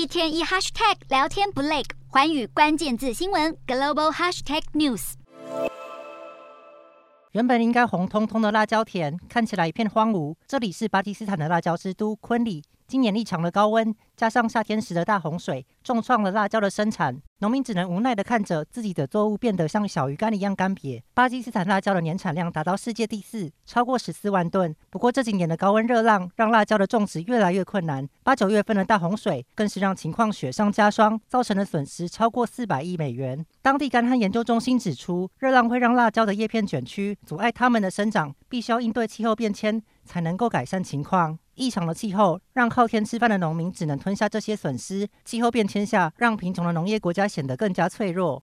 一天一 hashtag 聊天不累，环宇关键字新闻 global hashtag news。原本应该红彤彤的辣椒田，看起来一片荒芜。这里是巴基斯坦的辣椒之都昆里。今年异常的高温，加上夏天时的大洪水，重创了辣椒的生产。农民只能无奈地看着自己的作物变得像小鱼干一样干瘪。巴基斯坦辣椒的年产量达到世界第四，超过十四万吨。不过这几年的高温热浪让辣椒的种植越来越困难。八九月份的大洪水更是让情况雪上加霜，造成的损失超过四百亿美元。当地干旱研究中心指出，热浪会让辣椒的叶片卷曲，阻碍它们的生长，必须要应对气候变迁才能够改善情况。异常的气候让靠天吃饭的农民只能吞下这些损失。气候变迁下，让贫穷的农业国家显得更加脆弱。